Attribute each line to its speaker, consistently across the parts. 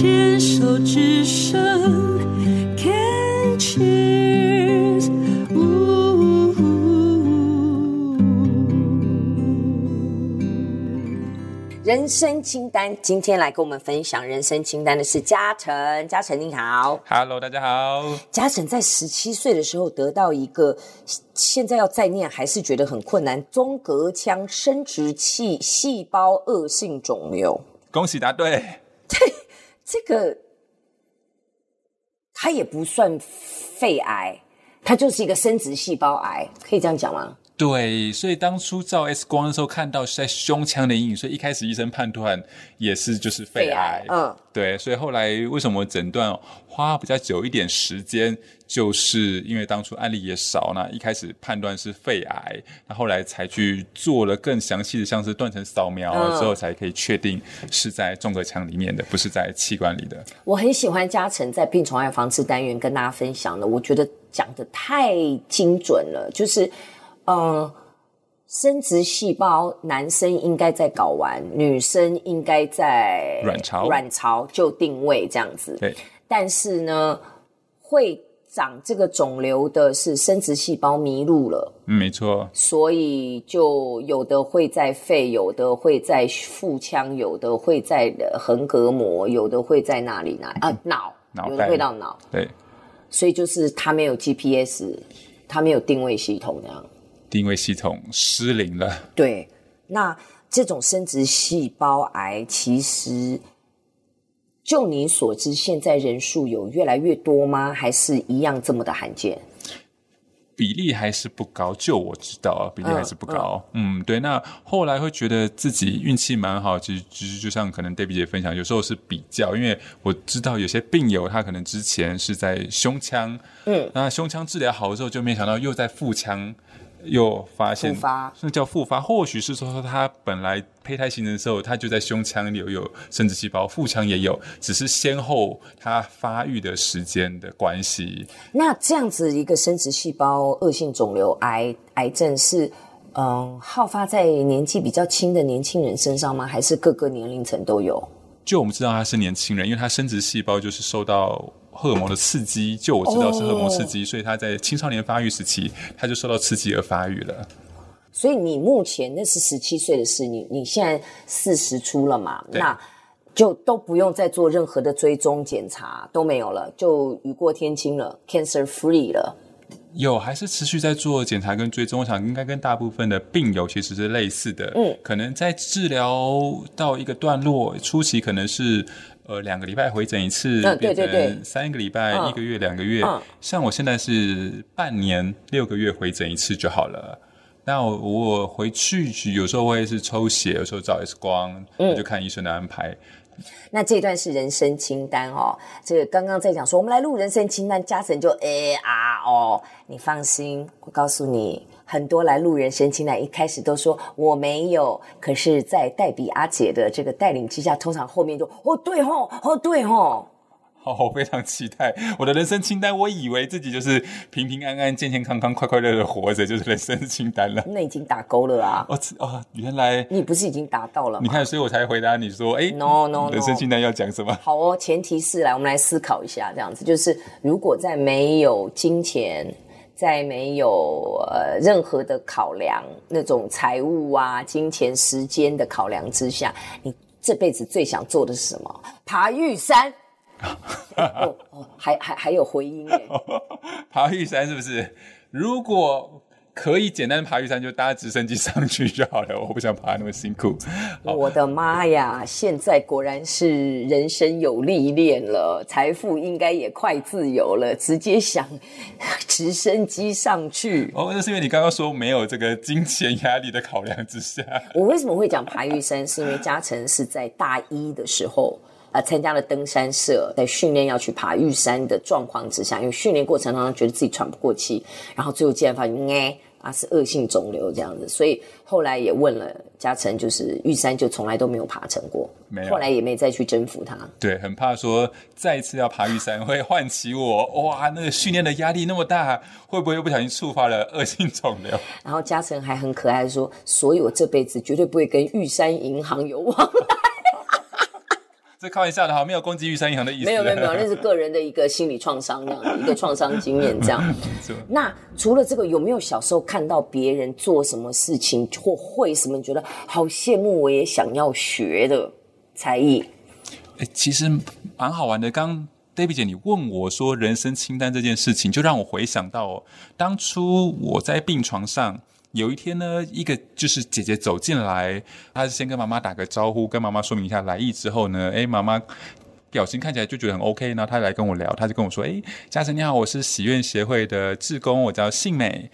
Speaker 1: 牵手之声，Can cheers。
Speaker 2: 人生清单，今天来跟我们分享人生清单的是嘉诚。嘉诚你好
Speaker 3: ，Hello，大家好。
Speaker 2: 嘉诚在十七岁的时候得到一个，现在要再念还是觉得很困难，中隔腔生殖器细胞恶性肿瘤。
Speaker 3: 恭喜答对。
Speaker 2: 对，这个它也不算肺癌，它就是一个生殖细胞癌，可以这样讲吗？
Speaker 3: 对，所以当初照 X 光的时候看到是在胸腔的阴影，所以一开始医生判断也是就是肺癌。嗯，对，所以后来为什么诊断花比较久一点时间，就是因为当初案例也少，那一开始判断是肺癌，那后来才去做了更详细的，像是断层扫描之后才可以确定是在纵隔腔里面的，不是在气管里的。
Speaker 2: 我很喜欢嘉诚在病虫害防治单元跟大家分享的，我觉得讲的太精准了，就是。嗯，生殖细胞，男生应该在睾丸，女生应该在
Speaker 3: 卵巢，
Speaker 2: 卵巢就定位这样子。
Speaker 3: 对，
Speaker 2: 但是呢，会长这个肿瘤的是生殖细胞迷路了。
Speaker 3: 嗯，没错。
Speaker 2: 所以就有的会在肺，有的会在腹腔，有的会在横膈膜，有的会在哪里哪里啊？脑，脑有的会到脑。
Speaker 3: 对，
Speaker 2: 所以就是它没有 GPS，它没有定位系统这样。
Speaker 3: 定位系统失灵了。
Speaker 2: 对，那这种生殖细胞癌，其实就你所知，现在人数有越来越多吗？还是一样这么的罕见？
Speaker 3: 比例还是不高，就我知道啊，比例还是不高。嗯，嗯，对。那后来会觉得自己运气蛮好，其实其实就像可能 Debbie 姐分享，有时候是比较，因为我知道有些病友他可能之前是在胸腔，嗯，那胸腔治疗好了之后，就没想到又在腹腔。又发现
Speaker 2: 复发，
Speaker 3: 那叫复发，或许是说他本来胚胎形成的时候，他就在胸腔里有有生殖细胞，腹腔也有，只是先后他发育的时间的关系。
Speaker 2: 那这样子一个生殖细胞恶性肿瘤癌癌症是，嗯，好发在年纪比较轻的年轻人身上吗？还是各个年龄层都有？
Speaker 3: 就我们知道他是年轻人，因为他生殖细胞就是受到。荷尔蒙的刺激，就我知道是荷尔蒙刺激，oh. 所以他在青少年发育时期，他就受到刺激而发育了。
Speaker 2: 所以你目前那是十七岁的事，你你现在四十出了嘛？那就都不用再做任何的追踪检查，都没有了，就雨过天晴了，cancer free 了。
Speaker 3: 有还是持续在做检查跟追踪，我想应该跟大部分的病友其实是类似的。嗯，可能在治疗到一个段落初期，可能是。呃，两个礼拜回诊一次，嗯、对对对，三个礼拜、嗯、一个月、两个月、嗯。像我现在是半年六个月回诊一次就好了。那我，我回去有时候会是抽血，有时候照 X 光，就看医生的安排。
Speaker 2: 那这段是人生清单哦。这个刚刚在讲说，我们来录人生清单，嘉诚就 A R 哦。你放心，我告诉你。很多来路人生清单，一开始都说我没有，可是，在黛比阿姐的这个带领之下，通常后面就哦对吼，哦对吼，
Speaker 3: 好，我非常期待我的人生清单。我以为自己就是平平安安、健健康康、快快乐乐活着，就是人生清单了。
Speaker 2: 那已经打勾了啊！
Speaker 3: 哦哦，原来
Speaker 2: 你不是已经达到了吗？
Speaker 3: 你看，所以我才回答你说，哎，no no，人生清单要讲什么？
Speaker 2: 好哦，前提是来，我们来思考一下，这样子就是，如果在没有金钱。在没有呃任何的考量，那种财务啊、金钱、时间的考量之下，你这辈子最想做的是什么？爬玉山。哦哦，还还还有回音哎。
Speaker 3: 爬玉山是不是？如果。可以简单的爬玉山，就搭直升机上去就好了。我不想爬那么辛苦。
Speaker 2: 我的妈呀！现在果然是人生有历练了，财富应该也快自由了，直接想直升机上去。
Speaker 3: 哦，那是因为你刚刚说没有这个金钱压力的考量之下。
Speaker 2: 我为什么会讲爬玉山？是因为嘉诚是在大一的时候啊，参加了登山社，在训练要去爬玉山的状况之下，因为训练过程当中觉得自己喘不过气，然后最后竟然发现，哎。啊，是恶性肿瘤这样子，所以后来也问了嘉诚，就是玉山就从来都没有爬成过，没有，后来也没再去征服它。
Speaker 3: 对，很怕说再一次要爬玉山会唤起我，哇，那个训练的压力那么大，会不会又不小心触发了恶性肿瘤？
Speaker 2: 然后嘉诚还很可爱的说，所以我这辈子绝对不会跟玉山银行有往来。
Speaker 3: 这开玩笑的哈，没有攻击玉山银行的意思。
Speaker 2: 没有没有没有，那是个人的一个心理创伤，这样一个创伤经验这样。那除了这个，有没有小时候看到别人做什么事情或会什么，你觉得好羡慕，我也想要学的才艺？
Speaker 3: 哎，其实蛮好玩的。刚 David 姐，你问我说人生清单这件事情，就让我回想到当初我在病床上。有一天呢，一个就是姐姐走进来，她是先跟妈妈打个招呼，跟妈妈说明一下来意之后呢，哎，妈妈表情看起来就觉得很 OK，然后她来跟我聊，她就跟我说，诶，嘉诚你好，我是喜愿协会的志工，我叫信美。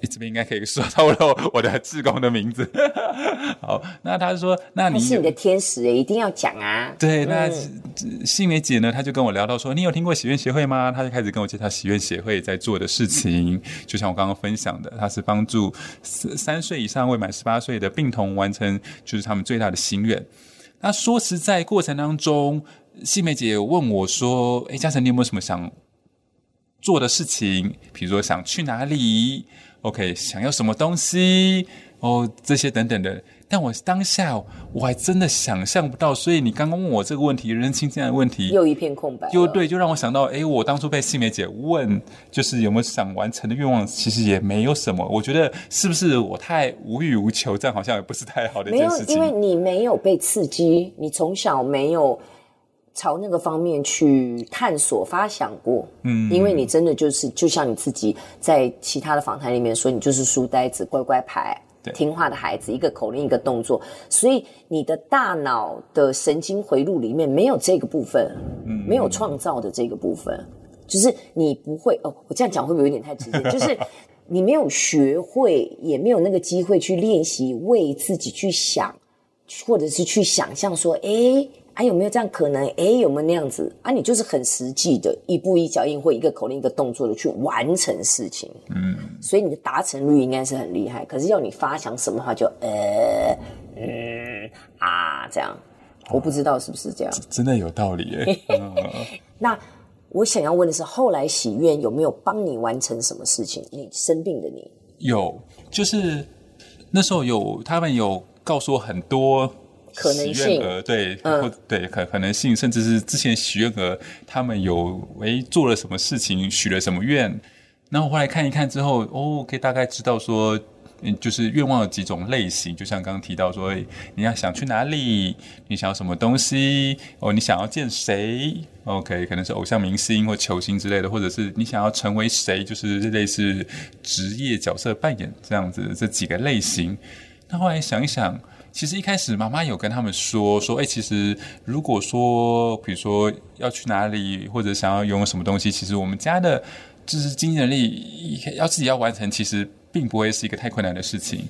Speaker 3: 你这边应该可以说透露我的志工的名字。好，那他说，那你
Speaker 2: 是你的天使诶，一定要讲啊。
Speaker 3: 对，那信美姐呢，她就跟我聊到说，你有听过喜愿协会吗？她就开始跟我介绍喜愿协会在做的事情。就像我刚刚分享的，她是帮助三岁以上未满十八岁的病童完成就是他们最大的心愿。那说实在，过程当中，信美姐有问我说，诶，嘉诚，你有没有什么想做的事情？比如说想去哪里？OK，想要什么东西哦，这些等等的，但我当下我还真的想象不到，所以你刚刚问我这个问题，人生这样的问题，
Speaker 2: 又一片空白，
Speaker 3: 又对，就让我想到，哎，我当初被信美姐问，就是有没有想完成的愿望，其实也没有什么。我觉得是不是我太无欲无求，这样好像也不是太好的一件事情。
Speaker 2: 没有，因为你没有被刺激，你从小没有。朝那个方面去探索、发想过，嗯，因为你真的就是，就像你自己在其他的访谈里面说，你就是书呆子、乖乖牌、听话的孩子，一个口令一个动作，所以你的大脑的神经回路里面没有这个部分，嗯，没有创造的这个部分，就是你不会哦，我这样讲会不会有点太直接？就是 你没有学会，也没有那个机会去练习为自己去想，或者是去想象说，诶。还、啊、有没有这样可能？哎，有没有那样子？啊，你就是很实际的，一步一脚印或一个口令一个动作的去完成事情。嗯，所以你的达成率应该是很厉害。可是要你发想什么话就，就呃嗯啊这样，我不知道是不是这样。
Speaker 3: 真的有道理耶。嗯、
Speaker 2: 那我想要问的是，后来喜愿有没有帮你完成什么事情？你生病的你
Speaker 3: 有，就是那时候有他们有告诉我很多。
Speaker 2: 可能性，
Speaker 3: 对，嗯、或对可可能性，甚至是之前许愿额，他们有诶做了什么事情，许了什么愿，然后后来看一看之后，哦，可以大概知道说，嗯，就是愿望有几种类型，就像刚刚提到说，你要想去哪里，你想要什么东西，哦，你想要见谁，OK，可能是偶像明星或球星之类的，或者是你想要成为谁，就是类似职业角色扮演这样子这几个类型。那后来想一想。其实一开始妈妈有跟他们说说，哎，其实如果说，比如说要去哪里，或者想要拥有什么东西，其实我们家的，就是经济能力要自己要完成，其实并不会是一个太困难的事情。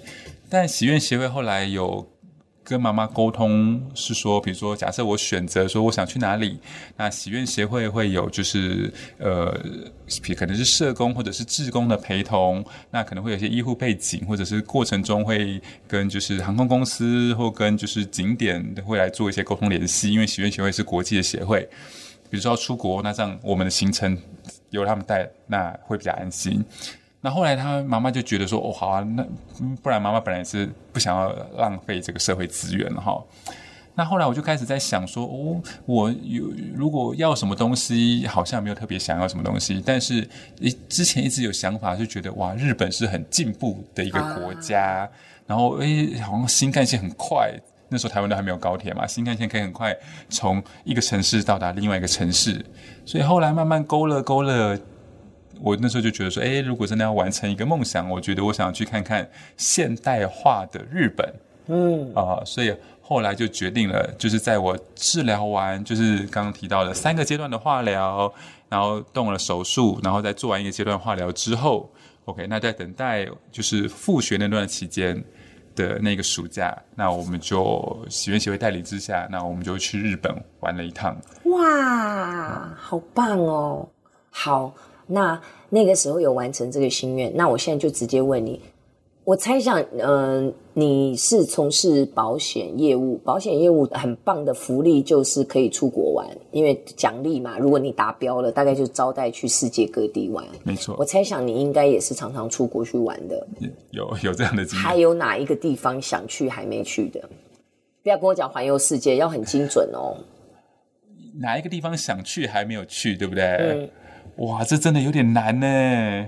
Speaker 3: 但喜悦协会后来有。跟妈妈沟通是说，比如说，假设我选择说我想去哪里，那喜愿协会会有就是呃，可能是社工或者是志工的陪同，那可能会有些医护背景，或者是过程中会跟就是航空公司或跟就是景点会来做一些沟通联系，因为喜愿协会是国际的协会，比如说要出国，那这样我们的行程由他们带，那会比较安心。那后来他妈妈就觉得说，哦，好啊，那不然妈妈本来是不想要浪费这个社会资源了哈。那后来我就开始在想说，哦，我有如果要什么东西，好像没有特别想要什么东西，但是之前一直有想法，就觉得哇，日本是很进步的一个国家，啊、然后诶，好像新干线很快，那时候台湾都还没有高铁嘛，新干线可以很快从一个城市到达另外一个城市，所以后来慢慢勾勒勾勒。我那时候就觉得说，哎，如果真的要完成一个梦想，我觉得我想要去看看现代化的日本，嗯啊、呃，所以后来就决定了，就是在我治疗完，就是刚刚提到的三个阶段的化疗，然后动了手术，然后再做完一个阶段化疗之后，OK，那在等待就是复学那段期间的那个暑假，那我们就喜愿协会代理之下，那我们就去日本玩了一趟。
Speaker 2: 哇，好棒哦，好。那那个时候有完成这个心愿，那我现在就直接问你，我猜想，嗯、呃，你是从事保险业务，保险业务很棒的福利就是可以出国玩，因为奖励嘛，如果你达标了，大概就招待去世界各地玩。
Speaker 3: 没错，
Speaker 2: 我猜想你应该也是常常出国去玩的，
Speaker 3: 有有这样的经验。
Speaker 2: 还有哪一个地方想去还没去的？不要跟我讲环游世界，要很精准哦。
Speaker 3: 哪一个地方想去还没有去，对不对？
Speaker 2: 嗯。
Speaker 3: 哇，这真的有点难呢。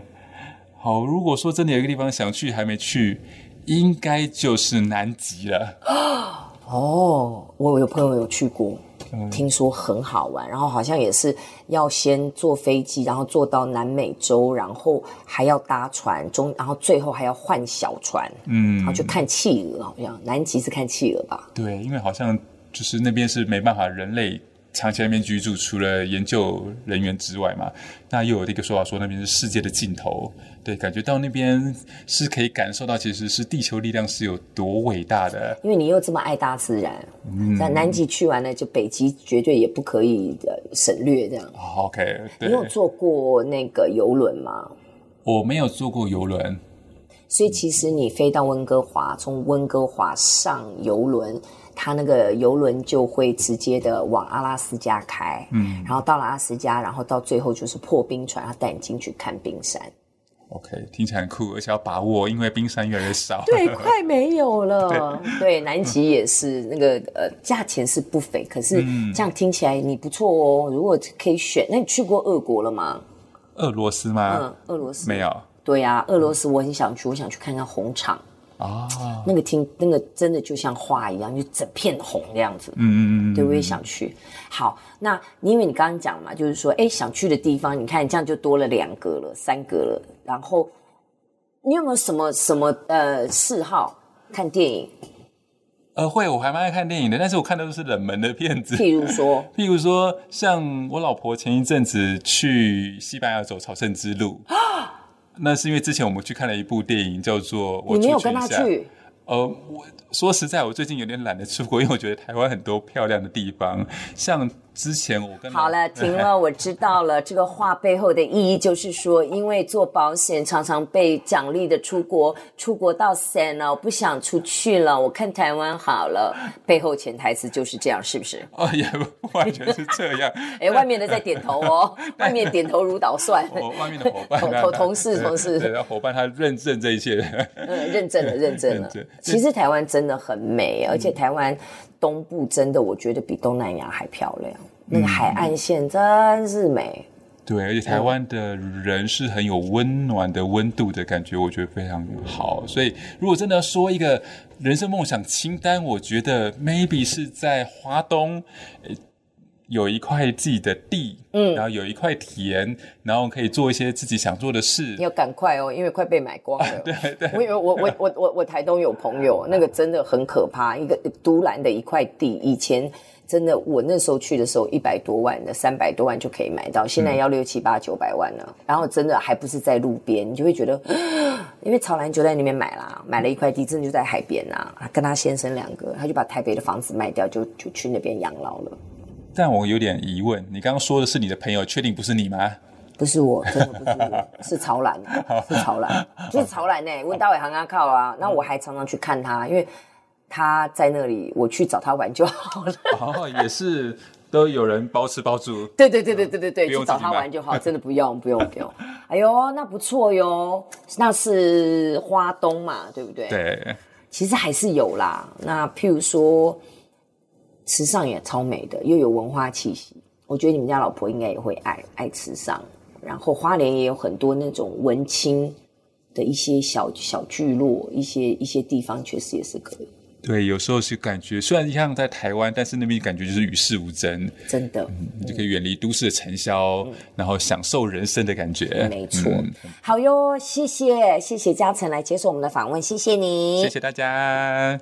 Speaker 3: 好，如果说真的有一个地方想去还没去，应该就是南极了。
Speaker 2: 哦，我有朋友有去过。听说很好玩，然后好像也是要先坐飞机，然后坐到南美洲，然后还要搭船中，然后最后还要换小船，嗯，然后去看企鹅，好像南极是看企鹅吧？
Speaker 3: 对，因为好像就是那边是没办法人类。长期在那边居住，除了研究人员之外嘛，那又有一个说法说那边是世界的尽头，对，感觉到那边是可以感受到其实是地球力量是有多伟大的。
Speaker 2: 因为你又这么爱大自然，那、嗯、南极去完了，就北极绝对也不可以省略这样。
Speaker 3: OK，对。
Speaker 2: 你有坐过那个游轮吗？
Speaker 3: 我没有坐过游轮，
Speaker 2: 所以其实你飞到温哥华，从温哥华上游轮。他那个游轮就会直接的往阿拉斯加开，嗯，然后到了阿拉斯加，然后到最后就是破冰船，要带你进去看冰山。
Speaker 3: OK，听起来很酷，而且要把握，因为冰山越来越少，
Speaker 2: 对，快没有了。对，对，南极也是那个呃，价钱是不菲，可是这样听起来你不错哦。如果可以选，那你去过俄国了吗？
Speaker 3: 俄罗斯吗？
Speaker 2: 嗯，俄罗斯
Speaker 3: 没有。
Speaker 2: 对呀，俄罗斯我很想去，我想去看看红场。
Speaker 3: 啊，
Speaker 2: 那个听那个真的就像画一样，就整片红那样子。嗯嗯嗯，对，我也想去。好，那因为你刚刚讲嘛，就是说，哎，想去的地方，你看这样就多了两个了，三个了。然后，你有没有什么什么呃嗜好？看电影？
Speaker 3: 呃，会，我还蛮爱看电影的，但是我看的都是冷门的片子。
Speaker 2: 譬如说，
Speaker 3: 譬如说，像我老婆前一阵子去西班牙走朝圣之路。那是因为之前我们去看了一部电影，叫做《我没有跟他去？呃，我说实在，我最近有点懒得出国，因为我觉得台湾很多漂亮的地方，像。之前我跟
Speaker 2: 好 了，停了，我知道了。这个话背后的意义就是说，因为做保险常常被奖励的出国，出国到散了，我不想出去了。我看台湾好了，背后潜台词就是这样，是不是？
Speaker 3: 哦，也不完全是这样。
Speaker 2: 哎，外面的在点头哦，外面点头如捣蒜。
Speaker 3: 我外面的伙伴，
Speaker 2: 同同事同事，
Speaker 3: 对，伙伴他认证这一切。
Speaker 2: 嗯，认证了，认证了。其实台湾真的很美，而且台湾。东部真的，我觉得比东南亚还漂亮。那个海岸线真是美。嗯、
Speaker 3: 对，而且台湾的人是很有温暖的温度的感觉，我觉得非常好。所以，如果真的要说一个人生梦想清单，我觉得 maybe 是在华东。有一块自己的地，嗯，然后有一块田，然后可以做一些自己想做的事。
Speaker 2: 你要赶快哦，因为快被买光了。啊、
Speaker 3: 对对，
Speaker 2: 我以为我我我我我台东有朋友，那个真的很可怕，一个独揽的一块地，以前真的我那时候去的时候一百多万的，三百多万就可以买到，现在要六七八九百万了。嗯、然后真的还不是在路边，你就会觉得，因为曹兰就在那边买啦，买了一块地，真的就在海边啊。跟他先生两个，他就把台北的房子卖掉，就就去那边养老了。
Speaker 3: 但我有点疑问，你刚刚说的是你的朋友，确定不是你吗？
Speaker 2: 不是我，真的不是我，是曹兰，是曹兰，就是曹兰呢。问大伟行啊靠啊，那我还常常去看他，因为他在那里，我去找他玩就好了。
Speaker 3: 哦，也是都有人包吃包住。
Speaker 2: 对对对对对对对，去找他玩就好，真的不用不用不用。哎呦，那不错哟，那是花东嘛，对不对？
Speaker 3: 对，
Speaker 2: 其实还是有啦。那譬如说。池上也超美的，又有文化气息。我觉得你们家老婆应该也会爱爱池上。然后花莲也有很多那种文青的一些小小聚落，一些一些地方确实也是可以。
Speaker 3: 对，有时候是感觉虽然像在台湾，但是那边感觉就是与世无争，
Speaker 2: 真的，
Speaker 3: 嗯、你就可以远离都市的尘嚣，嗯、然后享受人生的感觉。
Speaker 2: 没错，嗯、好哟，谢谢谢谢嘉诚来接受我们的访问，谢谢你，
Speaker 3: 谢谢大家。